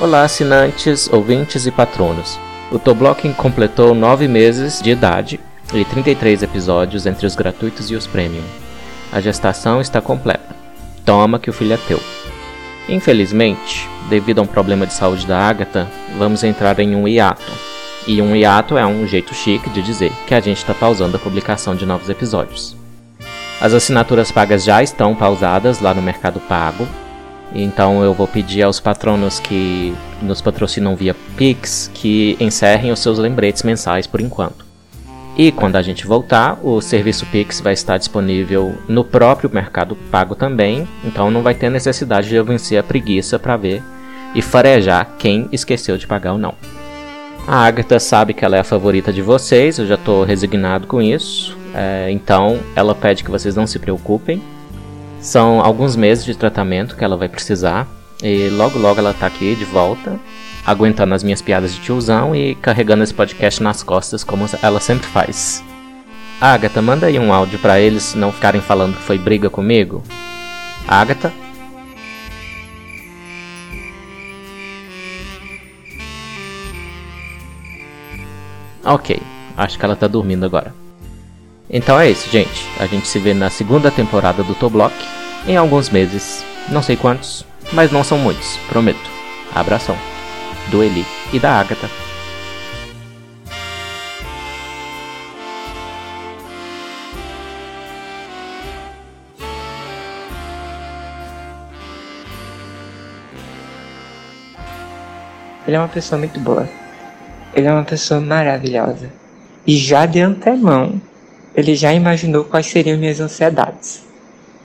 Olá, assinantes, ouvintes e patronos. O Toblock completou 9 meses de idade e 33 episódios entre os gratuitos e os premium. A gestação está completa. Toma que o filho é teu. Infelizmente, devido a um problema de saúde da Agatha, vamos entrar em um hiato. E um hiato é um jeito chique de dizer que a gente está pausando a publicação de novos episódios. As assinaturas pagas já estão pausadas lá no Mercado Pago então eu vou pedir aos patronos que nos patrocinam via Pix que encerrem os seus lembretes mensais por enquanto. E quando a gente voltar, o serviço Pix vai estar disponível no próprio Mercado Pago também, então não vai ter necessidade de eu vencer a preguiça para ver e farejar quem esqueceu de pagar ou não. A Agatha sabe que ela é a favorita de vocês, eu já estou resignado com isso, é, então ela pede que vocês não se preocupem, são alguns meses de tratamento que ela vai precisar. E logo logo ela tá aqui de volta, aguentando as minhas piadas de tiozão e carregando esse podcast nas costas como ela sempre faz. Agatha, manda aí um áudio para eles não ficarem falando que foi briga comigo. Agatha? Ok, acho que ela tá dormindo agora. Então é isso, gente. A gente se vê na segunda temporada do Toblock em alguns meses. Não sei quantos, mas não são muitos, prometo. Abração. Do Eli e da Agatha. Ele é uma pessoa muito boa. Ele é uma pessoa maravilhosa. E já de antemão, ele já imaginou quais seriam minhas ansiedades.